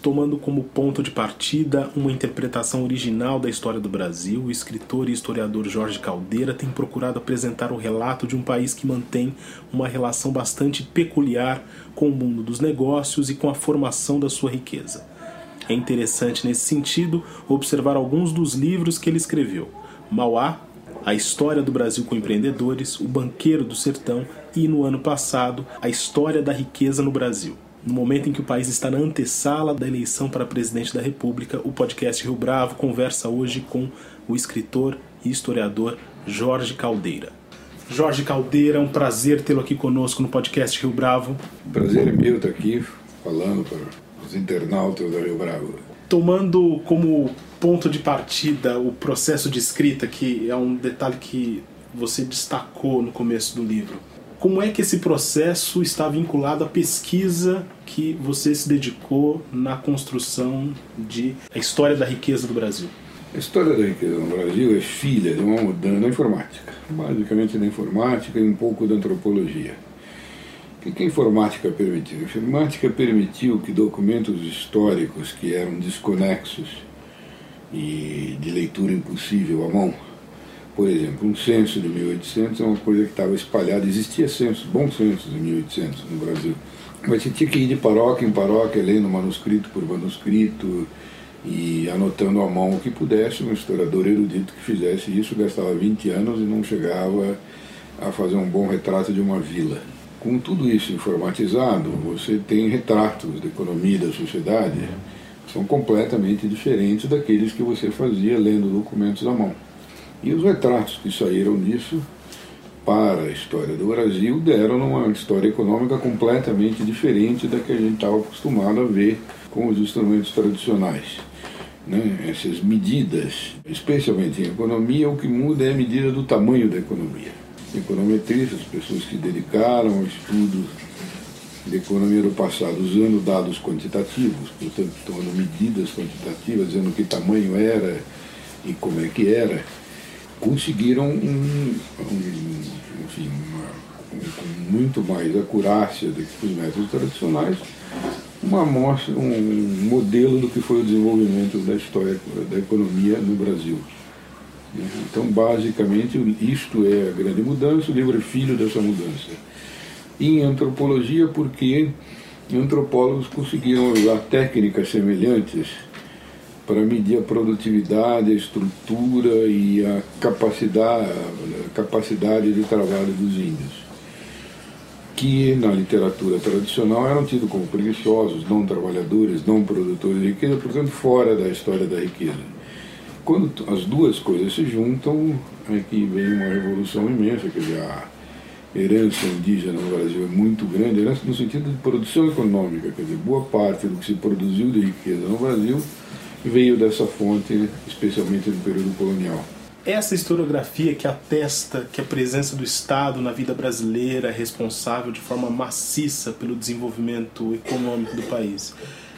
tomando como ponto de partida uma interpretação original da história do Brasil, o escritor e historiador Jorge Caldeira tem procurado apresentar o relato de um país que mantém uma relação bastante peculiar com o mundo dos negócios e com a formação da sua riqueza. É interessante, nesse sentido, observar alguns dos livros que ele escreveu: Mauá, A História do Brasil com Empreendedores, O Banqueiro do Sertão e, no ano passado, A História da Riqueza no Brasil. No momento em que o país está na antessala da eleição para presidente da República, o podcast Rio Bravo conversa hoje com o escritor e historiador Jorge Caldeira. Jorge Caldeira, é um prazer tê-lo aqui conosco no podcast Rio Bravo. Prazer é meu estar aqui falando para os internautas da Rio Bravo. Tomando como ponto de partida o processo de escrita, que é um detalhe que você destacou no começo do livro. Como é que esse processo está vinculado à pesquisa que você se dedicou na construção de a história da riqueza do Brasil? A história da riqueza no Brasil é filha de uma mudança na informática, basicamente na informática e um pouco da antropologia. O que a informática permitiu? A informática permitiu que documentos históricos que eram desconexos e de leitura impossível à mão, por exemplo, um censo de 1800 é uma coisa que estava espalhada. Existia censo, bons censos em 1800 no Brasil. Mas você tinha que ir de paróquia em paróquia, lendo manuscrito por manuscrito e anotando à mão o que pudesse. Um historiador erudito que fizesse isso gastava 20 anos e não chegava a fazer um bom retrato de uma vila. Com tudo isso informatizado, você tem retratos da economia da sociedade que são completamente diferentes daqueles que você fazia lendo documentos à mão. E os retratos que saíram disso para a história do Brasil deram uma história econômica completamente diferente da que a gente estava acostumado a ver com os instrumentos tradicionais. Né? Essas medidas, especialmente em economia, o que muda é a medida do tamanho da economia. Econometristas, pessoas que dedicaram ao estudo de economia do passado usando dados quantitativos, portanto, tomando medidas quantitativas, dizendo que tamanho era e como é que era, conseguiram um, um, enfim, uma, com muito mais acurácia do que os métodos tradicionais, uma amostra, um modelo do que foi o desenvolvimento da história da economia no Brasil. Então, basicamente, isto é a grande mudança, o livro é filho dessa mudança. em antropologia, porque antropólogos conseguiram usar técnicas semelhantes para medir a produtividade, a estrutura e a capacidade, a capacidade de trabalho dos índios, que na literatura tradicional eram tidos como preguiçosos, não trabalhadores, não produtores de riqueza, portanto fora da história da riqueza. Quando as duas coisas se juntam, é que vem uma revolução imensa, quer dizer, a herança indígena no Brasil é muito grande, herança no sentido de produção econômica, quer dizer, boa parte do que se produziu de riqueza no Brasil veio dessa fonte, especialmente no período colonial. Essa historiografia que atesta que a presença do Estado na vida brasileira é responsável de forma maciça pelo desenvolvimento econômico do país.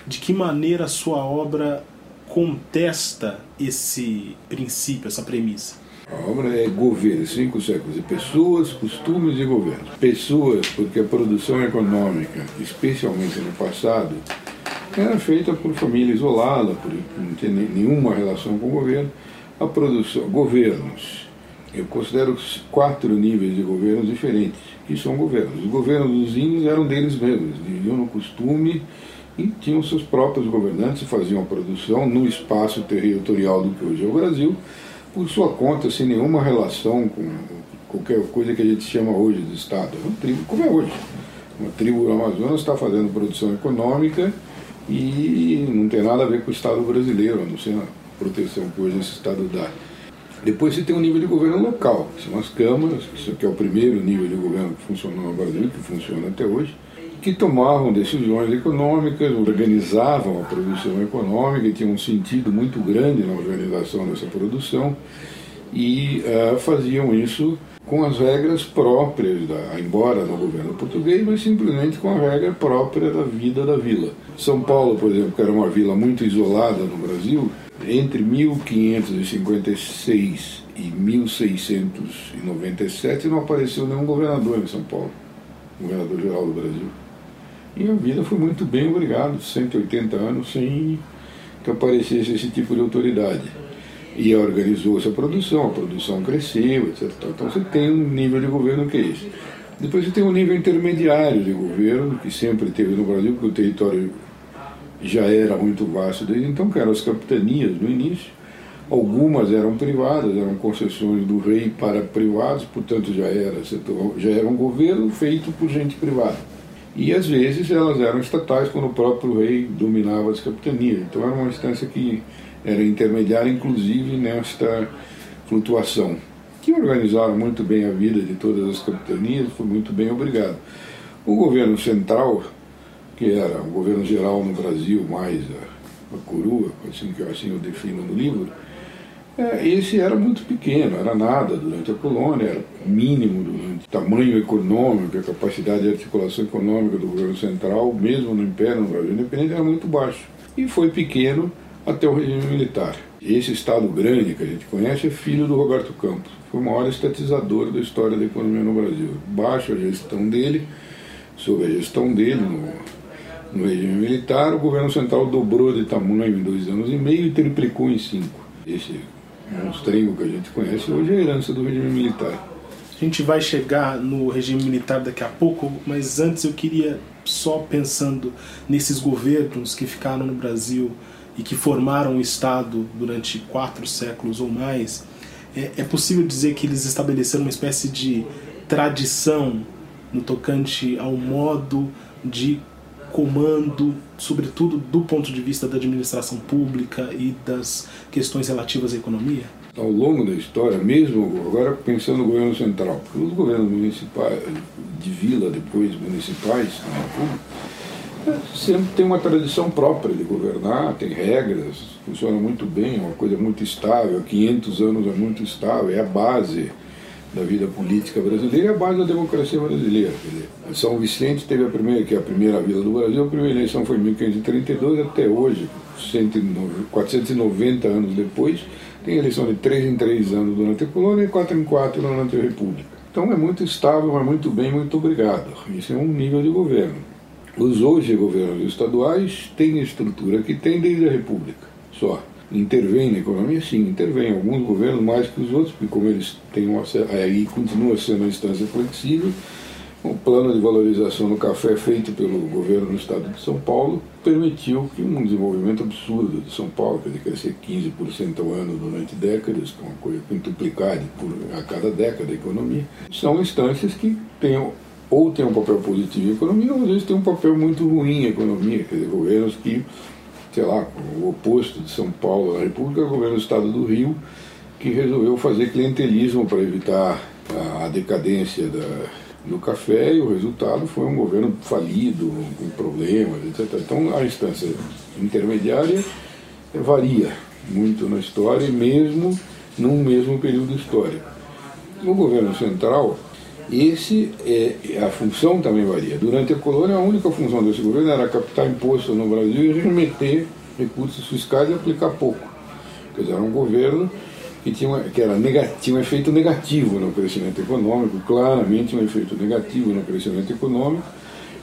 De que maneira a sua obra contesta esse princípio, essa premissa? A obra é governo, cinco séculos, de pessoas, costumes e governos. Pessoas, porque a produção econômica, especialmente no passado, era feita por família isolada, por não ter nenhuma relação com o governo. A produção, governos, eu considero quatro níveis de governos diferentes, que são governos. Os governos dos índios eram deles mesmos, viviam no costume e tinham seus próprios governantes, faziam a produção no espaço territorial do que hoje é o Brasil, por sua conta, sem nenhuma relação com qualquer coisa que a gente chama hoje de Estado. É uma tribo como é hoje. Uma tribo do Amazonas está fazendo produção econômica e não tem nada a ver com o Estado brasileiro, a não ser a proteção que hoje esse Estado dá. Depois você tem um nível de governo local, que são as câmaras, que é o primeiro nível de governo que funcionou no Brasil, que funciona até hoje, que tomavam decisões econômicas, organizavam a produção econômica e tinham um sentido muito grande na organização dessa produção e uh, faziam isso com as regras próprias, da, embora no governo português, mas simplesmente com a regra própria da vida da vila. São Paulo, por exemplo, que era uma vila muito isolada no Brasil, entre 1556 e 1697 não apareceu nenhum governador em São Paulo, governador geral do Brasil. E a vida foi muito bem, obrigado, 180 anos sem que aparecesse esse tipo de autoridade e organizou essa produção, a produção cresceu, etc. Então você tem um nível de governo que é esse. Depois você tem um nível intermediário de governo, que sempre teve no Brasil, porque o território já era muito vasto desde então, que eram as capitanias no início. Algumas eram privadas, eram concessões do rei para privados, portanto já era, já era um governo feito por gente privada. E às vezes elas eram estatais quando o próprio rei dominava as capitanias. Então era uma instância que era intermediária, inclusive nesta flutuação, que organizaram muito bem a vida de todas as capitanias, foi muito bem obrigado. O governo central, que era o governo geral no Brasil, mais a, a coroa, assim que assim eu defino no livro, é, esse era muito pequeno, era nada durante a colônia, era mínimo durante o tamanho econômico, a capacidade de articulação econômica do governo central, mesmo no Império, no Brasil Independente, era muito baixo. E foi pequeno até o regime militar. Esse Estado grande que a gente conhece é filho do Roberto Campos. Foi o maior estatizador da história da economia no Brasil. Baixo a gestão dele, sob a gestão dele no, no regime militar, o governo central dobrou de tamanho em dois anos e meio e triplicou em cinco. Esse monstrengo que a gente conhece hoje é a herança do regime militar. A gente vai chegar no regime militar daqui a pouco, mas antes eu queria, só pensando nesses governos que ficaram no Brasil e que formaram o Estado durante quatro séculos ou mais, é, é possível dizer que eles estabeleceram uma espécie de tradição no tocante ao modo de comando, sobretudo do ponto de vista da administração pública e das questões relativas à economia? Ao longo da história, mesmo agora pensando no governo central, os governos municipais, de vila, depois municipais, República, sempre tem uma tradição própria de governar, tem regras, funciona muito bem, é uma coisa muito estável, há 500 anos é muito estável, é a base da vida política brasileira e a base da democracia brasileira. São Vicente teve a primeira, que é a primeira vila do Brasil, a primeira eleição foi em 1532, até hoje, 490 anos depois, tem eleição de 3 em 3 anos durante a colônia e 4 em 4 durante a república. Então é muito estável, é muito bem, muito obrigado. Isso é um nível de governo. Os hoje governos estaduais têm a estrutura que tem desde a República, só. Intervém na economia? Sim, intervém. Alguns governos mais que os outros, porque como eles têm uma, aí continua sendo uma instância flexível, o plano de valorização do café feito pelo governo do estado de São Paulo permitiu que um desenvolvimento absurdo de São Paulo, dizer, crescer 15% ao ano durante décadas, que é uma coisa quintuplicada a cada década a economia, são instâncias que têm ou tem um papel positivo em economia, ou às vezes tem um papel muito ruim em economia, quer dizer, governos que, sei lá, o oposto de São Paulo na República, o governo do Estado do Rio, que resolveu fazer clientelismo para evitar a decadência da, do café e o resultado foi um governo falido, com problemas, etc. Então a instância intermediária varia muito na história, mesmo num mesmo período histórico. No governo central, esse é, a função também varia. Durante a colônia, a única função desse governo era captar imposto no Brasil e remeter recursos fiscais e aplicar pouco. Quer dizer, era um governo que tinha, que era negativo, um efeito negativo no crescimento econômico, claramente um efeito negativo no crescimento econômico,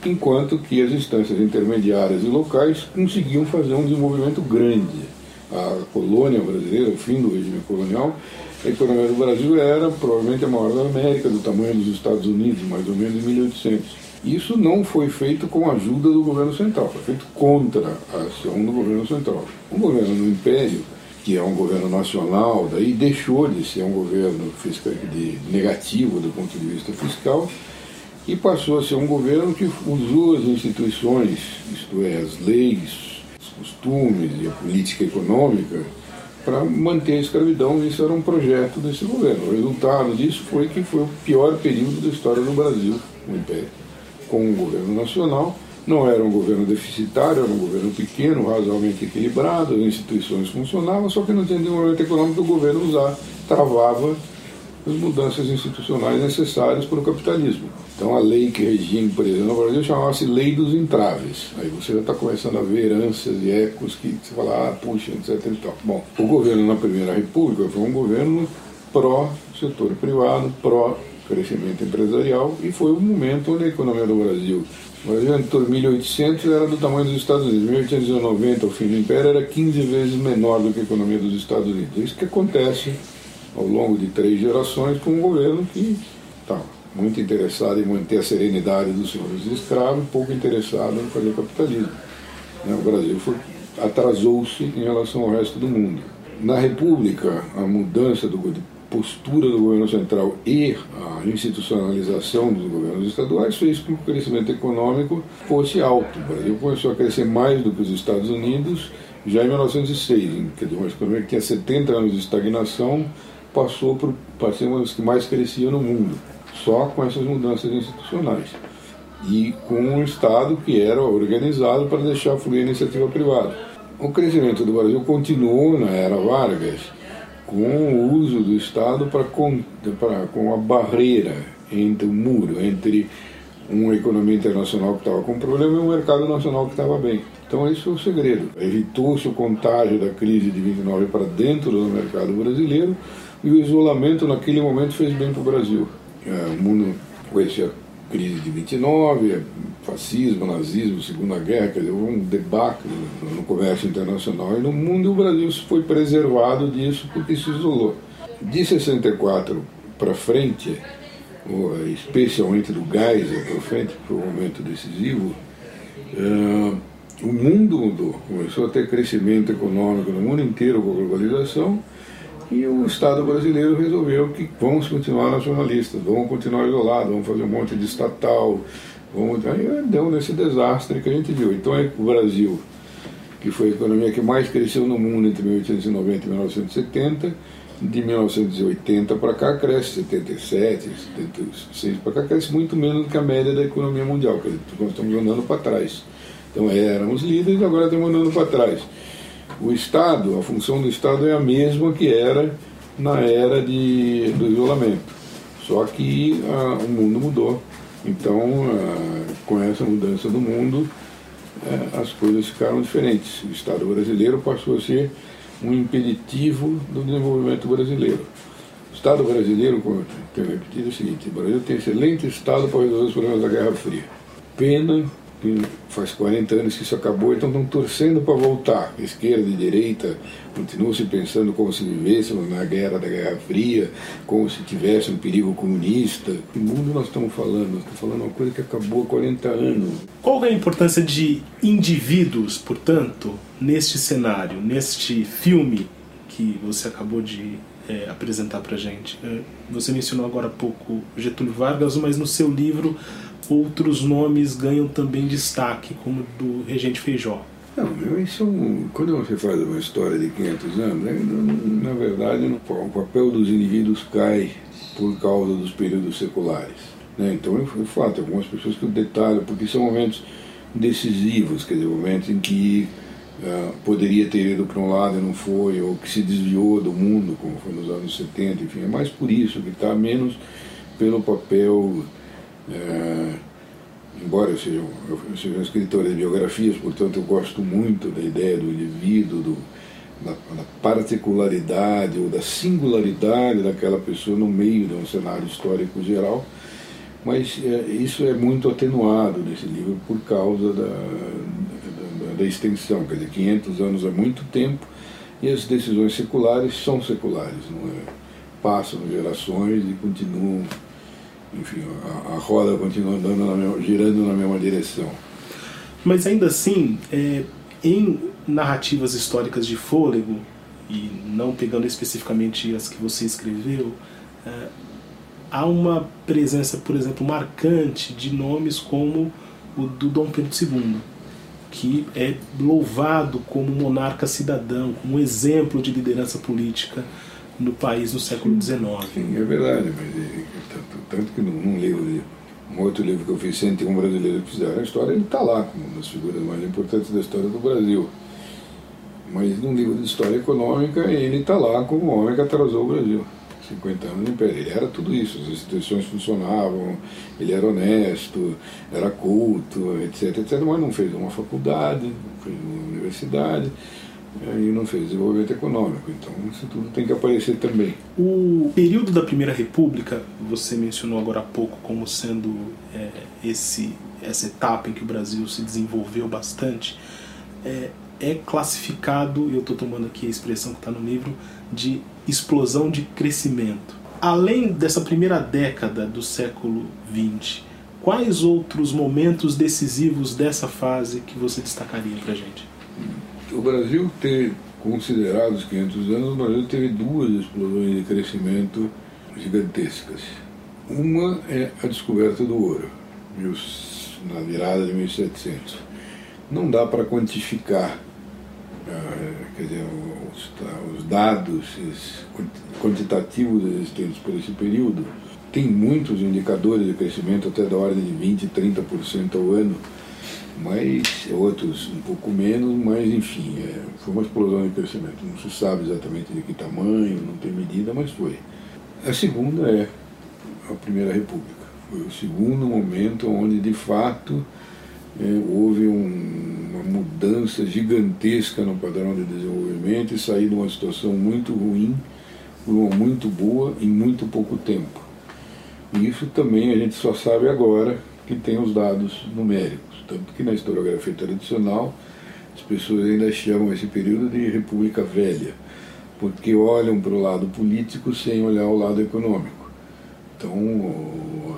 enquanto que as instâncias intermediárias e locais conseguiam fazer um desenvolvimento grande. A colônia brasileira, o fim do regime colonial, a economia do Brasil era provavelmente a maior da América, do tamanho dos Estados Unidos, mais ou menos em 1800. Isso não foi feito com a ajuda do governo central, foi feito contra a ação do governo central. O governo do Império, que é um governo nacional, daí deixou de ser um governo fiscal, de, negativo do ponto de vista fiscal e passou a ser um governo que usou as instituições, isto é, as leis, os costumes e a política econômica para manter a escravidão. Isso era um projeto desse governo. O resultado disso foi que foi o pior período da história do Brasil, o Império. com o governo nacional. Não era um governo deficitário, era um governo pequeno, razoavelmente equilibrado, as instituições funcionavam, só que não tinha desenvolvimento econômico o governo usava, travava as mudanças institucionais necessárias para o capitalismo. Então a lei que regia a empresa no Brasil chamava-se Lei dos Entraves. Aí você já está começando a ver heranças e ecos que você fala, ah, puxa, etc. E tal. Bom, o governo na Primeira República foi um governo pró-setor privado, pró-crescimento empresarial e foi o momento onde a economia do Brasil o Brasil, em torno de 1800, era do tamanho dos Estados Unidos. Em 1890, o fim do Império, era 15 vezes menor do que a economia dos Estados Unidos. É isso que acontece ao longo de três gerações com um governo que estava muito interessado em manter a serenidade dos senhores de escravo e pouco interessado em fazer capitalismo. Né, o Brasil atrasou-se em relação ao resto do mundo. Na República, a mudança do, postura do governo central e a institucionalização dos governos estaduais fez com que o crescimento econômico fosse alto. O Brasil começou a crescer mais do que os Estados Unidos já em 1906, quer dizer, uma economia que tinha 70 anos de estagnação passou por, para ser uma das que mais crescia no mundo, só com essas mudanças institucionais. E com um Estado que era organizado para deixar fluir a iniciativa privada. O crescimento do Brasil continuou na era Vargas, com o uso do Estado para com, para, com a barreira entre o muro entre uma economia internacional que estava com problema e um mercado nacional que estava bem. Então esse foi o segredo. Evitou-se o contágio da crise de 29 para dentro do mercado brasileiro e o isolamento naquele momento fez bem para o Brasil. É, o mundo conhecia crise de 29, fascismo, nazismo, Segunda Guerra, quer dizer, um debacle no comércio internacional e no mundo, e o Brasil foi preservado disso porque se isolou. De 64 para frente, especialmente do Geisel para frente, foi um momento decisivo, uh, o mundo mudou, começou a ter crescimento econômico no mundo inteiro com a globalização, e o Estado brasileiro resolveu que vamos continuar nacionalistas, vamos continuar isolados, vamos fazer um monte de estatal. Vamos... Aí deu nesse desastre que a gente viu. Então é o Brasil, que foi a economia que mais cresceu no mundo entre 1890 e 1970, de 1980 para cá cresce 77, 76 para cá cresce muito menos do que a média da economia mundial, que nós estamos andando para trás. Então éramos líderes, agora estamos andando para trás o Estado, a função do Estado é a mesma que era na era de, do isolamento. Só que ah, o mundo mudou. Então, ah, com essa mudança do mundo, eh, as coisas ficaram diferentes. O Estado brasileiro passou a ser um impeditivo do desenvolvimento brasileiro. O Estado brasileiro, como eu repetido, é o seguinte: o Brasil tem excelente Estado para resolver os problemas da Guerra Fria. Pena faz 40 anos que isso acabou, então estão torcendo para voltar. Esquerda e direita continuam se pensando como se vivêssemos na guerra da Guerra Fria, como se tivesse um perigo comunista. Que mundo nós estamos falando? Estamos falando uma coisa que acabou há 40 anos. Qual é a importância de indivíduos, portanto, neste cenário, neste filme que você acabou de é, apresentar para gente? É, você mencionou agora há pouco Getúlio Vargas, mas no seu livro outros nomes ganham também destaque, como do Regente Feijó. Não, isso, quando você faz uma história de 500 anos, né, na verdade o papel dos indivíduos cai por causa dos períodos seculares. Né? Então, eu fato, algumas pessoas que eu detalho, porque são momentos decisivos, quer dizer, momentos em que uh, poderia ter ido para um lado e não foi, ou que se desviou do mundo, como foi nos anos 70, enfim, é mais por isso que está menos pelo papel é, embora eu seja, eu seja um escritor de biografias, portanto eu gosto muito da ideia do indivíduo, do, da, da, particularidade ou da singularidade daquela pessoa no meio de um cenário histórico geral, mas é, isso é muito atenuado nesse livro por causa da, da, da, extensão, quer dizer, 500 anos é muito tempo e as decisões seculares são seculares, não é? passam gerações e continuam enfim, a, a roda continua andando na mesma, girando na mesma direção. Mas ainda assim, é, em narrativas históricas de fôlego, e não pegando especificamente as que você escreveu, é, há uma presença, por exemplo, marcante de nomes como o do Dom Pedro II, que é louvado como monarca cidadão, como exemplo de liderança política no país no século XIX. Sim, é verdade, mas tanto, tanto que não leio um outro livro que eu fiz, 101 Brasileiros que Fizeram a História, ele está lá como uma das figuras mais importantes da história do Brasil. Mas num livro de história econômica, ele está lá como o homem que atrasou o Brasil. 50 anos de império. Ele era tudo isso, as instituições funcionavam, ele era honesto, era culto, etc, etc, mas não fez uma faculdade, não fez uma universidade, e não fez desenvolvimento econômico. Então isso tudo tem que aparecer também. O período da Primeira República, você mencionou agora há pouco como sendo é, esse, essa etapa em que o Brasil se desenvolveu bastante, é, é classificado, e eu estou tomando aqui a expressão que está no livro, de explosão de crescimento. Além dessa primeira década do século XX, quais outros momentos decisivos dessa fase que você destacaria para a gente? O Brasil ter considerado os 500 anos, o Brasil teve duas explosões de crescimento gigantescas. Uma é a descoberta do ouro, na virada de 1700. Não dá para quantificar ah, quer dizer, os, os dados quantitativos existentes por esse período, tem muitos indicadores de crescimento até da ordem de 20, 30% ao ano, mas outros um pouco menos, mas enfim, é, foi uma explosão de crescimento. Não se sabe exatamente de que tamanho, não tem medida, mas foi. A segunda é a Primeira República. Foi o segundo momento onde, de fato, é, houve um, uma mudança gigantesca no padrão de desenvolvimento e sair de uma situação muito ruim para uma muito boa em muito pouco tempo. E isso também a gente só sabe agora que tem os dados numéricos. Tanto que na historiografia tradicional as pessoas ainda chamam esse período de República Velha, porque olham para o lado político sem olhar o lado econômico. Então,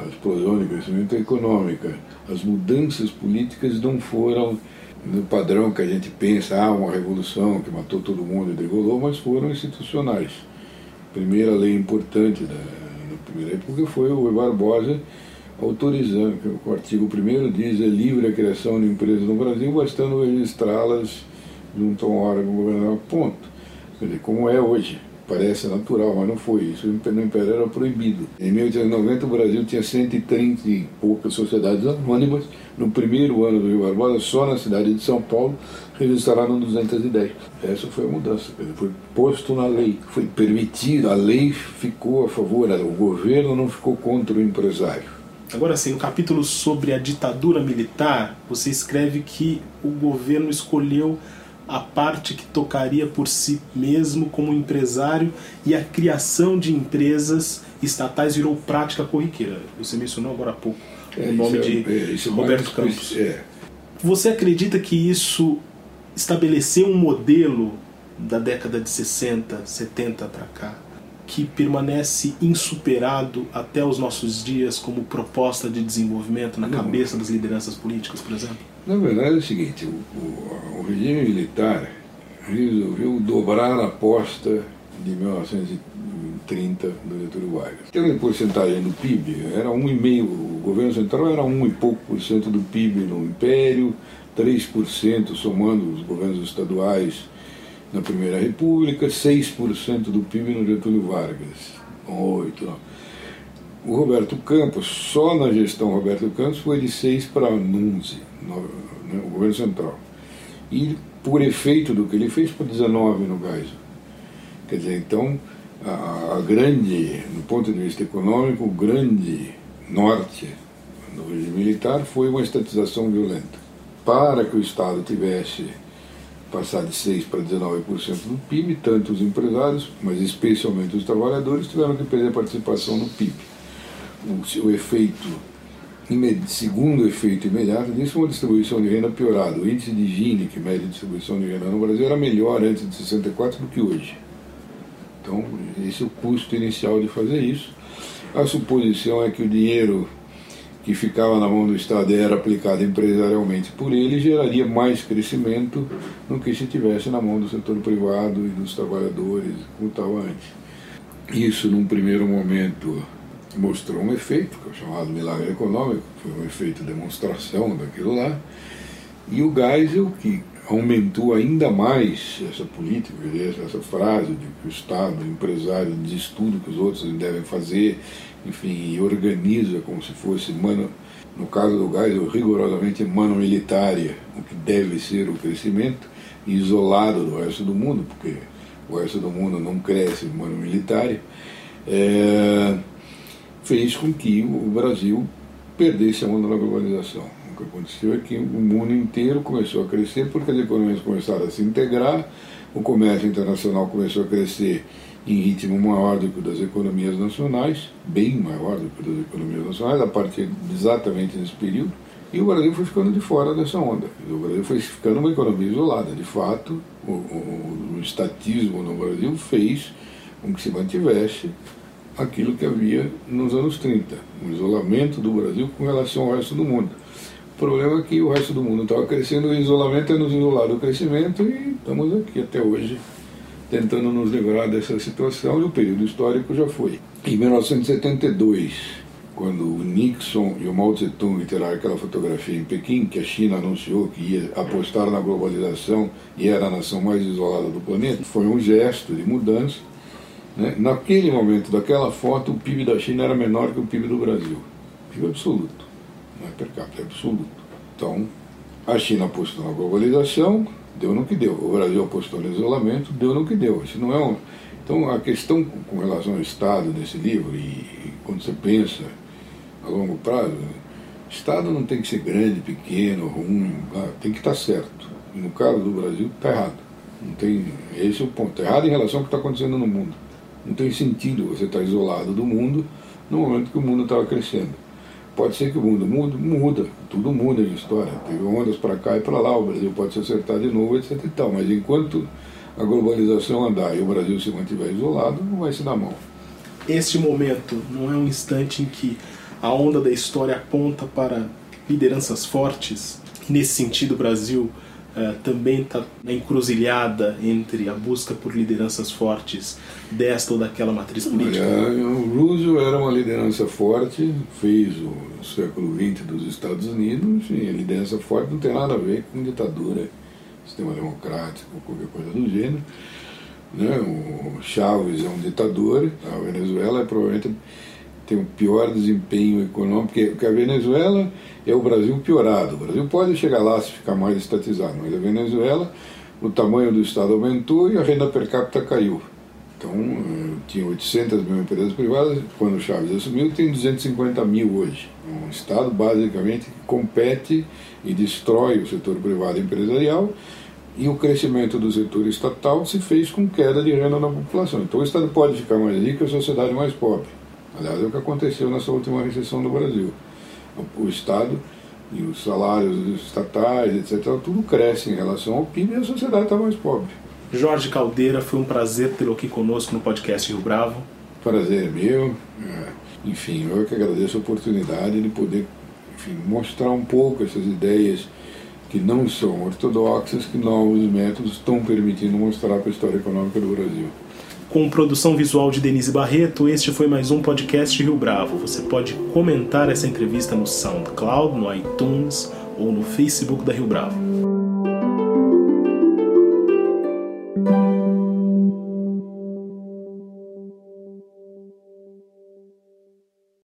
a explosão de crescimento econômica, as mudanças políticas não foram no padrão que a gente pensa, ah, uma revolução que matou todo mundo e degolou, mas foram institucionais. A primeira lei importante da, da primeira época foi o Rui Barbosa autorizando, que o artigo 1 diz é livre a criação de empresas no Brasil, bastando registrá-las junto a um órgão governamental, ponto. Quer dizer, como é hoje parece natural, mas não foi isso. No Império era proibido. Em 1890 o Brasil tinha 130 e poucas sociedades anônimas. No primeiro ano do Rio Barbosa, só na cidade de São Paulo, registraram 210. Essa foi a mudança. Foi posto na lei, foi permitido, a lei ficou a favor, o governo não ficou contra o empresário. Agora sim, no capítulo sobre a ditadura militar, você escreve que o governo escolheu a parte que tocaria por si mesmo como empresário e a criação de empresas estatais virou prática corriqueira. Você mencionou agora há pouco é, o nome é, de é, Roberto Campos. É. Você acredita que isso estabeleceu um modelo da década de 60, 70 para cá? Que permanece insuperado até os nossos dias como proposta de desenvolvimento na cabeça das lideranças políticas, por exemplo? Na verdade é o seguinte, o, o, o regime militar resolveu dobrar a aposta de 1930 do Getúlio Vargas. Tem porcentagem do PIB, era 1,5%, o governo central era 1 e pouco por cento do PIB no Império, 3% somando os governos estaduais na Primeira República, 6% do PIB no Getúlio Vargas, 8%. Não. O Roberto Campos, só na gestão Roberto Campos, foi de 6 para 11, né, o governo central. E, por efeito do que ele fez, para 19 no gás. Quer dizer, então, a, a grande, do ponto de vista econômico, o grande norte do regime militar foi uma estatização violenta. Para que o Estado tivesse passar de 6% para 19% do PIB, tanto os empresários, mas especialmente os trabalhadores, tiveram que perder participação no PIB. O, o efeito, segundo efeito imediato disso, uma distribuição de renda piorada. O índice de Gini, que mede a distribuição de renda no Brasil, era melhor antes de 64 do que hoje. Então, esse é o custo inicial de fazer isso. A suposição é que o dinheiro que ficava na mão do Estado era aplicado empresarialmente por ele, geraria mais crescimento do que se tivesse na mão do setor privado e dos trabalhadores, como estava antes. Isso, num primeiro momento, mostrou um efeito, que é chamado milagre econômico, foi um efeito de demonstração daquilo lá, e o Geisel, que aumentou ainda mais essa política, essa frase de que o Estado, o empresário, diz tudo que os outros devem fazer enfim, organiza como se fosse mano, no caso do gás, rigorosamente mano militária, o que deve ser o crescimento, isolado do resto do mundo, porque o resto do mundo não cresce mano militária, é, fez com que o Brasil perdesse a mão da globalização. O que aconteceu é que o mundo inteiro começou a crescer porque as economias começaram a se integrar, o comércio internacional começou a crescer em ritmo maior do que o das economias nacionais, bem maior do que o das economias nacionais, a partir exatamente desse período, e o Brasil foi ficando de fora dessa onda. O Brasil foi ficando uma economia isolada. De fato, o, o, o estatismo no Brasil fez com que se mantivesse aquilo que havia nos anos 30, o isolamento do Brasil com relação ao resto do mundo. O problema é que o resto do mundo estava crescendo, o isolamento é nos isolar do crescimento e estamos aqui até hoje tentando nos livrar dessa situação e o período histórico já foi. Em 1972, quando o Nixon e o Mao Tse-tung tiraram aquela fotografia em Pequim, que a China anunciou que ia apostar na globalização e era a nação mais isolada do planeta, foi um gesto de mudança. Né? Naquele momento daquela foto, o PIB da China era menor que o PIB do Brasil. PIB absoluto, não é per capita, é absoluto. Então, a China apostou na globalização, deu no que deu. O Brasil apostou no isolamento, deu no que deu. Isso não é um... Então, a questão com relação ao Estado desse livro, e, quando você pensa a longo prazo, Estado não tem que ser grande, pequeno, ruim, ah, tem que estar certo. No caso do Brasil, está errado. Não tem, esse é o ponto. Está errado em relação ao que está acontecendo no mundo. Não tem sentido você estar isolado do mundo no momento que o mundo estava crescendo. Pode ser que o mundo muda, muda, tudo muda em história. Teve ondas para cá e para lá, o Brasil pode se acertar de novo, etc. E tal. Mas enquanto a globalização andar e o Brasil se mantiver isolado, não vai se dar mal. Este momento não é um instante em que a onda da história aponta para lideranças fortes. Nesse sentido, o Brasil uh, também está na encruzilhada entre a busca por lideranças fortes desta ou daquela matriz política. Olha, o Roosevelt era uma liderança forte, fez o século XX dos Estados Unidos, e a liderança forte não tem nada a ver com ditadura, sistema democrático, qualquer coisa do gênero. Né? O Chávez é um ditador, a Venezuela é provavelmente tem o pior desempenho econômico, porque a Venezuela é o Brasil piorado. O Brasil pode chegar lá se ficar mais estatizado, mas a Venezuela, o tamanho do Estado aumentou e a renda per capita caiu. Então, eh, tinha 800 mil empresas privadas, quando o Chaves assumiu, tem 250 mil hoje. É um Estado, basicamente, compete e destrói o setor privado empresarial e o crescimento do setor estatal se fez com queda de renda na população. Então, o Estado pode ficar mais rico e a sociedade mais pobre. Aliás, é o que aconteceu nessa última recessão do Brasil. O Estado e os salários estatais, etc., tudo cresce em relação ao PIB e a sociedade está mais pobre. Jorge Caldeira, foi um prazer tê-lo aqui conosco no podcast Rio Bravo. Prazer é meu. É, enfim, eu que agradeço a oportunidade de poder enfim, mostrar um pouco essas ideias que não são ortodoxas, que novos métodos estão permitindo mostrar para a história econômica do Brasil. Com produção visual de Denise Barreto, este foi mais um podcast Rio Bravo. Você pode comentar essa entrevista no SoundCloud, no iTunes ou no Facebook da Rio Bravo.